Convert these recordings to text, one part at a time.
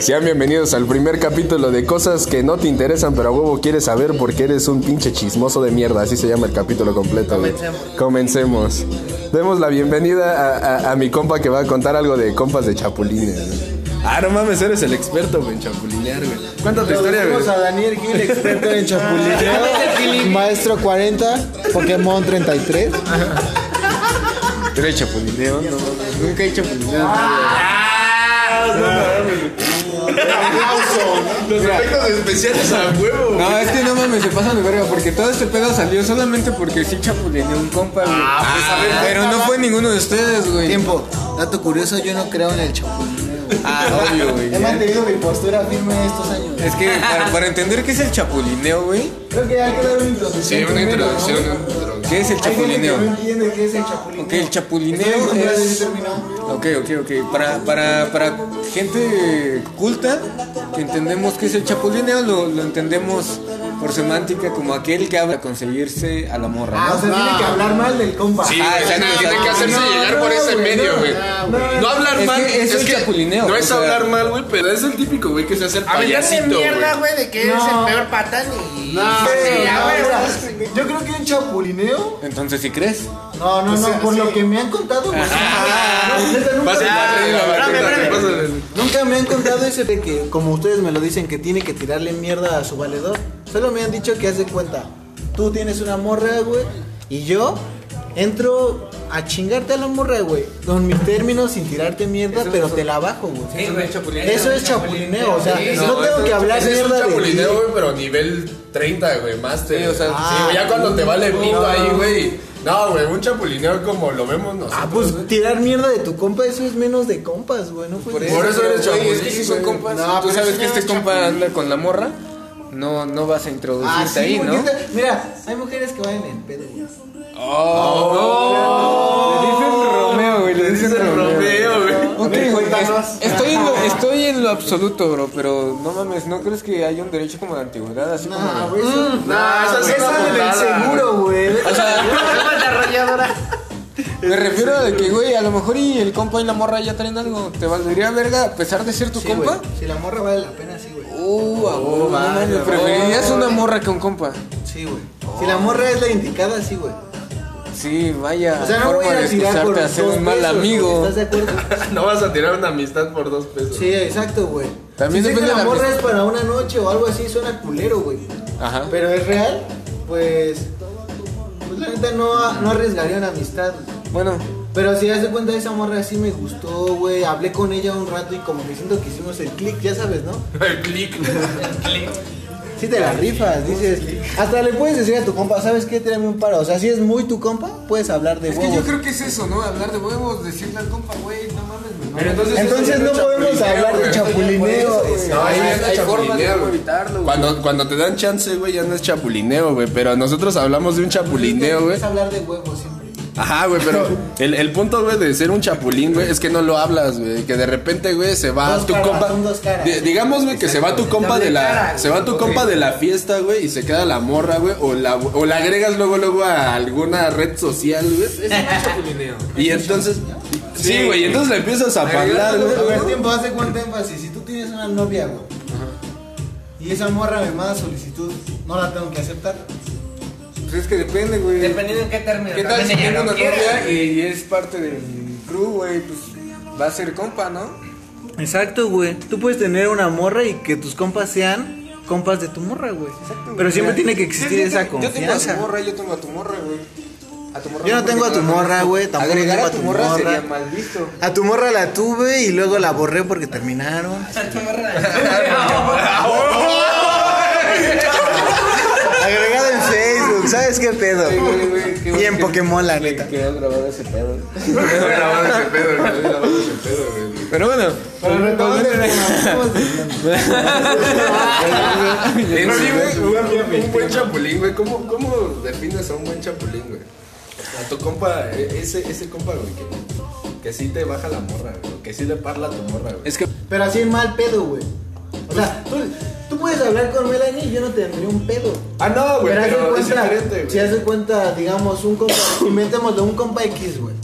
Sean bienvenidos al primer capítulo de cosas que no te interesan, pero a huevo quieres saber porque eres un pinche chismoso de mierda. Así se llama el capítulo completo. güey. Comencemos. Demos la bienvenida a, a- a mi compa que va a contar algo de compas de chapulines. Ah, no mames, eres el experto güey, en chapulinear, güey. Cuéntate historia, güey. Tenemos a Daniel Gil, experto en chapulineo. Maestro 40, Pokémon 33. ¿Eres chapulineo? No, nunca he chapulineado. Los efectos especiales a huevo. No, es que no mames, se pasan de verga porque todo este pedo salió solamente porque sí chapulineó un compa, güey. Pero no fue ninguno de ustedes, güey. Tiempo. Dato curioso, yo no creo en el chapulineo. Ah, obvio, güey. He mantenido mi postura firme estos años. Es que para, para entender qué es el chapulineo, güey, Creo que hay que dar una introducción. Sí, una primero, introducción. ¿no? introducción. ¿qué es el Hay gente que chapulineo? no entiende qué es el chapulineo. Ok, el chapulineo es... Ok, ok, ok. Para, para, para gente culta que entendemos que es el chapulineo, lo, lo entendemos por semántica como aquel que habla de conseguirse a la morra. Ah, ¿no? o sea, tiene que hablar mal del compa. Sí, Ah, exacto, tiene, que hacerse No, llegar por ese medio, no, güey. no, No, hablar Es mal. que es el chapulineo, No o es sea- hablar mal, güey, pero es el típico güey que se hace el payasito, mierda, güey. de que eres No. el peor patán y... No, Sí, no, a ver, mira, Yo creo que un chapulineo. Entonces, ¿sí crees? No, no, no, por lo que me han contado, güey. No, neta, nunca- Pásale, Ah, pásale, espérame, pásale, espérame. pásale. Nunca me han contado ese de que, como ustedes me lo dicen, que tiene que tirarle mierda a su valedor. Solo me han dicho que hace cuenta. Tú tienes una morra, güey, y yo entro a chingarte a la morra, güey. Con mis términos, sin tirarte mierda, pero te la bajo, güey. Eso es chapulineo, o sea, Sí, no, tengo que hablar es un mierda ti. chapulineo, güey, pero nivel 30, güey, máster. Sí, o sea, sí, ya cuando te vale pito ahí, güey. No, güey, un chapulineo como lo vemos nosotros. Ah, pues tirar mierda de tu compa, eso es menos de compas, güey. No Por puedes- eso, Por eso eres güey, chapulín, Es que si son compas, No, tú sabes eso que no este es compa anda con la morra, no, no vas a introducirte Ah, sí, ahí, ¿no? Mira, hay mujeres que van en pedo, güey. Le dicen Romeo, güey, le dicen Romeo. güey. Ok, güey, es- estoy, en lo, estoy en lo absoluto, bro, pero no mames, ¿no crees que hay un derecho como de antigüedad? Así No, como... güey, eso- Nah, esa es Esa una del putada. seguro, güey. O sea, me refiero a que, güey, a lo mejor y el compa y la morra ya traen algo. ¿Te valdría verga a pesar de ser tu Sí, compa? güey. Si la morra vale la pena, sí, güey. Uh, a huevo, no vale, mames, preferirías una morra que un compa. Sí, güey. Si la morra es la indicada, sí, güey. Sí, vaya O sea, no voy forma a de tirar por excusarte a ser dos un mal pesos, amigo. ¿Estás de acuerdo? No vas a tirar una amistad por dos pesos. Sí, exacto, güey. También si sé depende que de la la morra amistad. es para una noche o algo así, suena culero, güey. Ajá. Pero es real, pues. La neta no, no arriesgaría una amistad. Bueno, Pero si das de cuenta, esa morra sí me gustó, güey. Hablé con ella un rato y como que siento que hicimos el click, ya sabes, ¿no? El click. Sí te la rifas, dices. Hasta le puedes decir a tu compa, ¿sabes qué? Tírame un paro. O sea, si es muy tu compa, puedes hablar de es que huevos. yo creo que es eso, ¿no? Hablar de huevos, decirle al compa, güey, no Pero entonces, Entonces no podemos hablar de chapulineo. No, ahí hay, es chapulineo, evitarlo, güey. Cuando, cuando te dan chance, güey, ya no es chapulineo, güey. Pero nosotros hablamos de un chapulineo, güey. Es hablar de huevos siempre. Ajá, güey, pero el, el punto, güey, de ser un chapulín, güey, es que no lo hablas, güey. Que de repente, güey, se va Dos tu caras, compa. son dos caras. Di- digamos, güey, que se va tu compa de la. Se va tu compa de la fiesta, güey, y se queda la morra, güey. O la, o la agregas luego, luego a alguna red social, güey. Es un chapulineo. Y entonces. Sí, güey, y entonces le empiezas a hablar, A ver, güey. tiempo, hace cuánto énfasis. Si tú tienes una novia, güey, y esa morra me manda solicitud, no la tengo que aceptar. Pues es que depende, güey. Dependiendo en qué término. ¿Qué tal si no una quiere. novia y, y es parte del crew, güey? Pues va a ser compa, ¿no? Exacto, güey. Tú puedes tener una morra y que tus compas sean compas de tu morra, güey. Pero siempre tiene que existir Yo- yo esa tengo- Yo tengo a confianza. tu morra, yo tengo a tu morra, güey. A tu morra Yo no tengo a tu morra, güey, tampoco Agregar tengo a a tu tu morra morra. sería mal visto. A tu morra la tuve y luego la borré porque terminaron. Agregado en Facebook, ¿sabes qué pedo? Sí, güey, güey, qué Y en que- Pokémon, la neta. Quedó grabado ese pedo. Quedó grabado ese pedo, quedó grabado ese pedo, güey. Pero bueno, Pero retomando un buen chapulín, güey. ¿Cómo, ¿Cómo defines a un buen chapulín, güey? A tu compa, e- ese, ese compa, güey, que, que sí te baja la morra, güey. Que sí le parla a tu morra, güey. es que Pero así en mal pedo, güey. O sea, tú, tú puedes hablar con Melanie y yo no tendría un pedo. Ah, no, güey, pero es diferente, si güey. haz de cuenta, digamos, un compa, inventémoslo, un compa X, güey.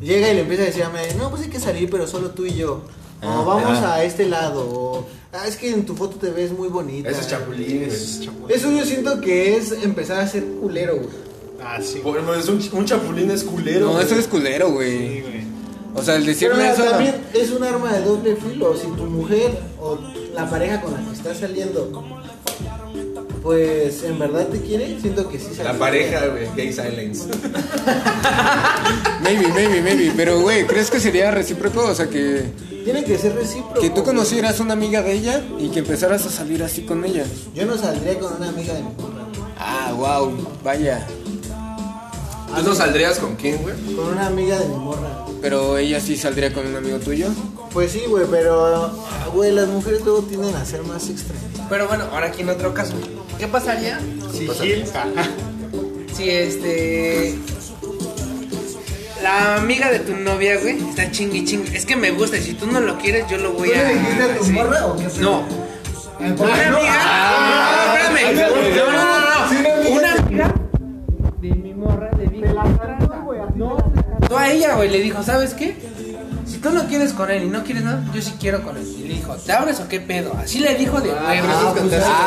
Llega y le empieza a decir a mí, no, pues hay que salir, pero solo tú y yo. Ah, O vamos a este lado. O, ah, es que en tu foto te ves muy bonita. Ese es chapulín, es chapulín. Eso yo siento que es empezar a ser culero, güey. Ah, sí. Es un, un chapulín es culero. No, güey. eso es culero, Sí, güey. güey. O sea, el Pero decirme eso. también es un arma de doble filo. Si tu mujer o la pareja con la que estás saliendo, pues en verdad te quiere, siento que sí se La pareja, güey, gay silence. Maybe, maybe, maybe. Pero, güey, ¿crees que sería recíproco? O sea, que, Tiene que ser recíproco. que tú güey. conocieras una amiga de ella y que empezaras a salir así con ella. Yo no saldría con una amiga de mi. Ah, wow, vaya. ¿Tú no saldrías con quién, güey? Con una amiga de mi morra. Pero ella sí saldría con un amigo tuyo. Pues sí, güey, pero, güey, las mujeres luego tienden a ser más extremas. Pero bueno, ahora aquí en otro caso. ¿Qué pasaría Sí, Gil. si este. La amiga de tu novia, güey, está chingui chingui. Es que me gusta, y si tú no lo quieres, yo lo voy ¿Tú a. le dijiste a tu sí. morra o qué? No. Una amiga. Ah, no, espérame. No, no, no, a ella, güey, le dijo, ¿sabes qué? Si tú no quieres con él y no quieres nada, yo sí quiero con él. Y le dijo, ¿te abres o qué pedo? Así le dijo de. Ah,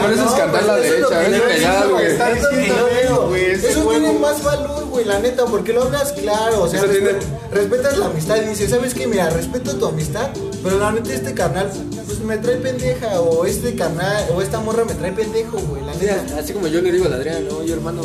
pero eso es cantar la pues eso derecha, es es lo que ilegal, yo güey. Está diciendo es güey, ese Eso huevo. tiene más valor, güey, la neta, porque lo hablas claro. O sea, Eso tiene- respe- respetas la amistad y dices, ¿sabes qué? Mira, respeto tu amistad, pero la neta, este carnal, pues me trae pendeja. O este carnal, o esta morra me trae pendejo, güey, la neta. Así como yo le digo a Adrián, no, yo hermano.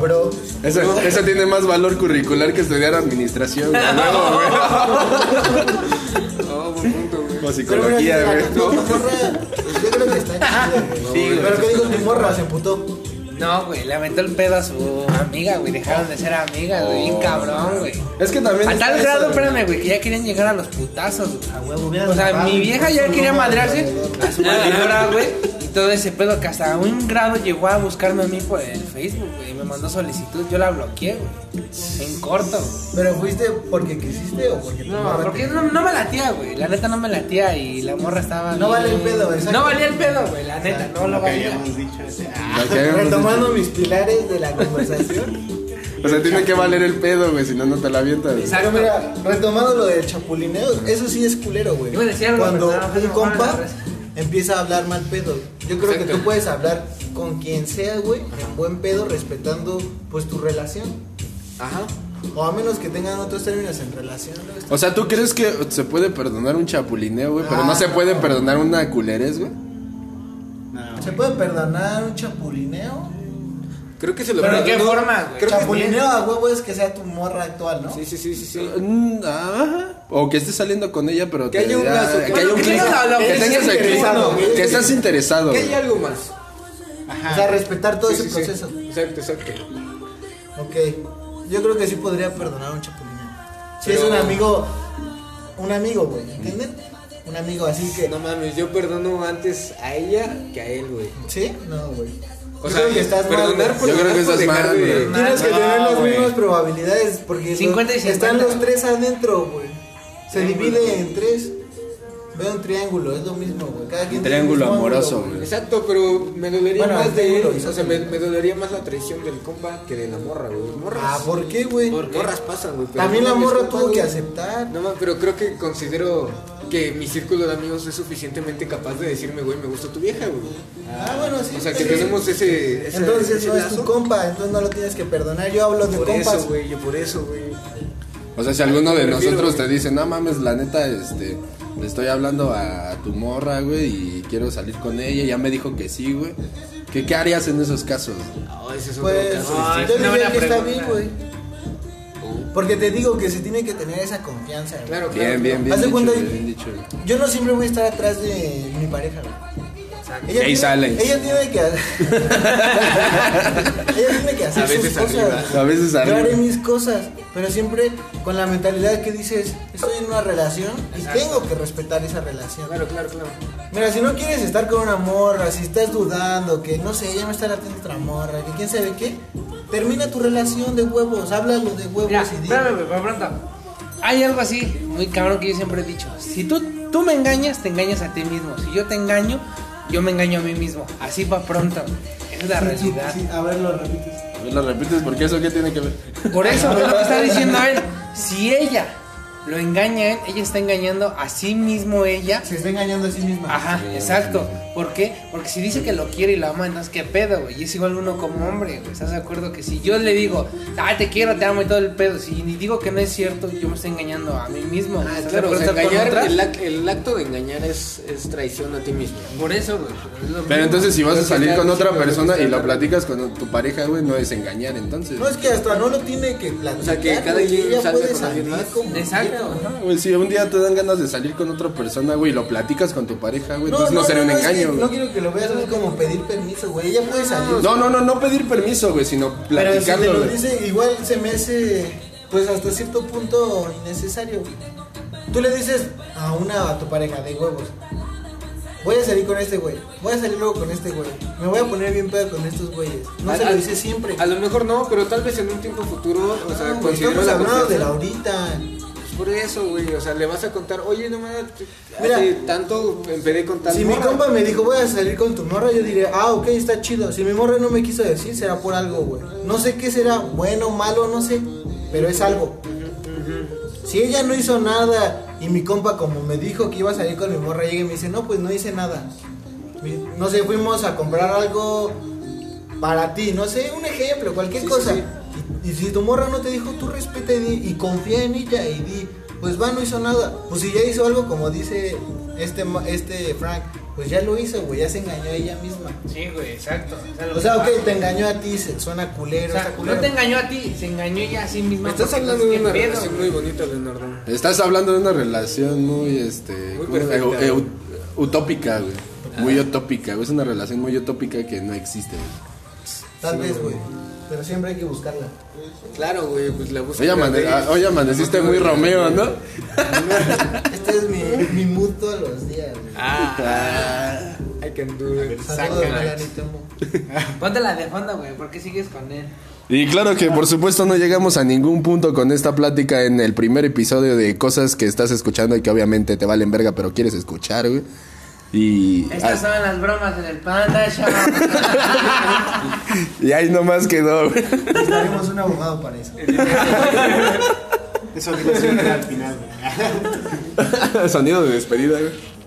Bro, Eso, eso tiene más valor curricular que estudiar administración, güey. No, buen punto, güey. O psicología, güey. la- tu morra, pues, yo creo que está chida, güey. Sí, güey. Pero ¿qué dijo tu morra? Se emputó. No, güey, le aventó el pedo a su amiga, güey. Dejaron de ser amigas, güey. Bien cabrón, güey. Es que también. A tal eso, grado, güey. espérame, güey, que ya querían llegar a los putazos, güey. A huevo, O sea, mi vieja ya quería madrearse a su valedora, güey. Todo ese pedo que hasta un grado llegó a buscarme a mí por el Facebook, güey. y Me mandó solicitud, yo la bloqueé, güey. En corto. ¿Pero fuiste porque quisiste o porque No, porque te- no, no me latía, güey. La neta no me latía y la morra estaba. No vale el pedo, exacto. No valía el pedo, güey. La neta, no lo valía. habíamos dicho ese. Ah, Lo que habíamos Retomando dicho. mis pilares de la conversación. O sea, tiene que valer el pedo, güey, si no, no te la avientas. Pero mira, retomando lo del chapulineo, eso sí es culero, güey. Cuando un compa empieza a hablar mal pedo. Yo creo que tú puedes hablar con quien sea, güey, en buen pedo, respetando pues tu relación. Ajá. O a menos que tengan otros términos en relación. ¿no? O sea, ¿tú crees que se puede perdonar un chapulineo, güey? Pero no Ah, se puede no. perdonar una culerez, güey. no. ¿Se puede perdonar un chapulineo? Creo que se lo ¿Pero de qué forma, güey? Chapulineo a huevo es que sea tu morra actual, ¿no? Sí, sí, sí, sí, sí. Mm, ajá. O que estés saliendo con ella, pero Que te haya un lazo, que que- haya un clic. Que tengas estés el clic. Que estés interesado. Que haya algo más. O sea, respetar todo Sí, ese sí, sí. proceso. Exacto, exacto. Ok, yo creo que sí podría perdonar a un chapulineo. Si Pero- es un amigo, un amigo, güey, ¿entienden? Un amigo así que... No mames, yo perdono antes a ella que a él, güey. ¿Sí? No, güey. O Yo sea, creo que estás mal, perdonar güey. por Yo creo que estás dejar mal, de- güey. Tienes que No, tener las güey. mismas probabilidades porque 50 y los- están 50. los tres adentro, güey. Se divide en tres. Ve un triángulo, es lo mismo, güey. Cada quien Triángulo mismo amoroso, güey. Exacto, pero me dolería Bueno, más de él. O sea, me, me dolería más la traición del compa que de la morra, güey. Morras. Ah, ¿por qué, güey? Morras pasan, güey. También la morra tuvo que aceptar. No mames, pero creo que considero que mi círculo de amigos es suficientemente capaz de decirme, güey, me gusta tu vieja, güey. Ah, bueno, sí. O sea, que sí. tenemos ese. ese Entonces ese no es tu compa, entonces no lo tienes que perdonar. Yo hablo de Por compas. eso, güey, yo por eso, güey. O sea, si alguno de nosotros te dice, no mames, la neta, este, le estoy hablando a tu morra, güey, y quiero salir con ella, ya me dijo que sí, güey. ¿Qué, qué harías en esos casos? No, ese es otro Pues caso Ah, yo es una diría que está pregunta. bien, güey. Porque te digo que se tiene que tener esa confianza. güey. Claro, claro. Bien, bien, bien Haz de dicho, cuenta- güey, bien dicho. Yo no siempre voy a estar atrás de mi pareja, güey. Ella Gay tiene, silence. ella tiene que ella tiene que hacer A veces sus cosas. A veces Yo arriba. haré mis cosas, pero siempre con la mentalidad que dices, estoy en una relación y tengo que respetar esa relación. Claro, claro, claro. Mira, si no quieres estar con una morra, si estás dudando, que no sé, ya me está latiendo otra morra, que quién sabe qué, termina tu relación de huevos, háblalo de huevos Mira, y di. espérame, por pronto. Hay algo así, muy cabrón que yo siempre he dicho. Si tú, tú me engañas, te engañas a ti mismo. Si yo te engaño, yo me engaño a mí mismo. Así va pronto. Es la realidad. Sí, a ver, lo repites. ¿Lo repites? Porque eso qué tiene que ver? Por eso, lo que está diciendo él. Si ella lo engaña a él, ella está engañando a sí mismo ella. Se está engañando a sí misma. Ajá, exacto. ¿Por qué? Porque si dice que lo quiere y lo ama, entonces qué pedo, güey. Y es igual uno como hombre, güey. ¿Estás de acuerdo? Que si yo le digo, ah, te quiero, te amo y todo el pedo, si ni digo que no es cierto, yo me estoy engañando a mí mismo. Ah, ¿Estás de claro, o sea, engañar, el, ac- el acto de engañar es, es traición a ti mismo. Por eso, güey. es Pero entonces si vas a salir con otra persona y lo platicas con tu pareja, güey, no es engañar entonces. No es que hasta no lo tiene que platicar. O sea, que cada salga puede con alguien salir más. como Exacto. Ajá, güey, si un día te dan ganas de salir con otra persona, güey, y lo platicas con tu pareja, güey, entonces no, sería un es que engaño, no quiero que lo veas así como pedir permiso, güey. Ella puede salir. No, no, no, no pedir permiso, güey, sino pero si te platicarlo. lo güey. dice, igual se me hace, pues hasta cierto punto innecesario. güey. Tú le dices a una a tu pareja de huevos. Voy a salir con este güey. Voy a salir luego con este güey. Me voy a poner bien pedo con estos güeyes. No A- se lo dice siempre. A lo mejor no, pero tal vez en un tiempo futuro, o sea, güey, considero estamos la hablando de la ahorita. Por eso, güey, o sea, le vas a contar, oye, no me Mira. hace tanto empecé con tal Si mi morra". compa me dijo voy a salir con tu morra, yo diría, ah, ok, está chido. Si mi morra no me quiso decir, será por algo, güey. No sé qué será, bueno, malo, no sé, pero es algo. Si ella no hizo nada y mi compa como me dijo que iba a salir con mi morra, llega y me dice, no, pues no hice nada. No sé, fuimos a comprar algo para ti, no sé, un ejemplo, cualquier Sí, cosa. sí, y si tu morra no te dijo, tú respeta y, di- y confía en ella y di, pues va, no hizo nada. Pues si ya hizo algo, como dice este, este Frank, pues ya lo hizo, güey, ya se engañó a ella misma. Sí, güey, exacto. O sea, que ok, pasa. te engañó a ti, se suena culero, O sea, está no culero. te engañó a ti, se engañó ella a sí misma. Estás hablando de una pedo, relación güey. muy bonita, Leonardo. Estás hablando de una relación muy, este, utópica, güey. Muy utópica, güey. Es una relación muy utópica que no existe, güey. Tal vez, güey. Pero siempre hay que buscarla. Claro, güey, pues la búsqueda Hoy, amane- de- ah, hoy amaneciste muy Romeo, ¿no? Este es mi, mi mood todos los días, güey. Ah, I can do it. Saludos. Ponte la de fondo, güey, ¿por qué sigues con él? Y claro que por supuesto no llegamos a ningún punto con esta plática en el primer episodio de cosas que estás escuchando y que obviamente te valen verga, pero quieres escuchar, güey. Y, Estas son las bromas en el Panda Show. y ahí nomás quedó, güey. Necesitaremos un abogado para eso. Eso siempre al final, güey. Sonido de despedida, güey.